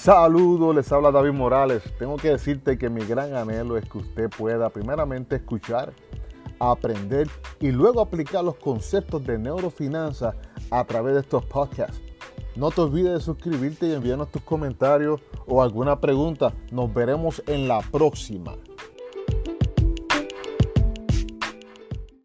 Saludos, les habla David Morales. Tengo que decirte que mi gran anhelo es que usted pueda primeramente escuchar, aprender y luego aplicar los conceptos de neurofinanzas a través de estos podcasts. No te olvides de suscribirte y enviarnos tus comentarios o alguna pregunta. Nos veremos en la próxima.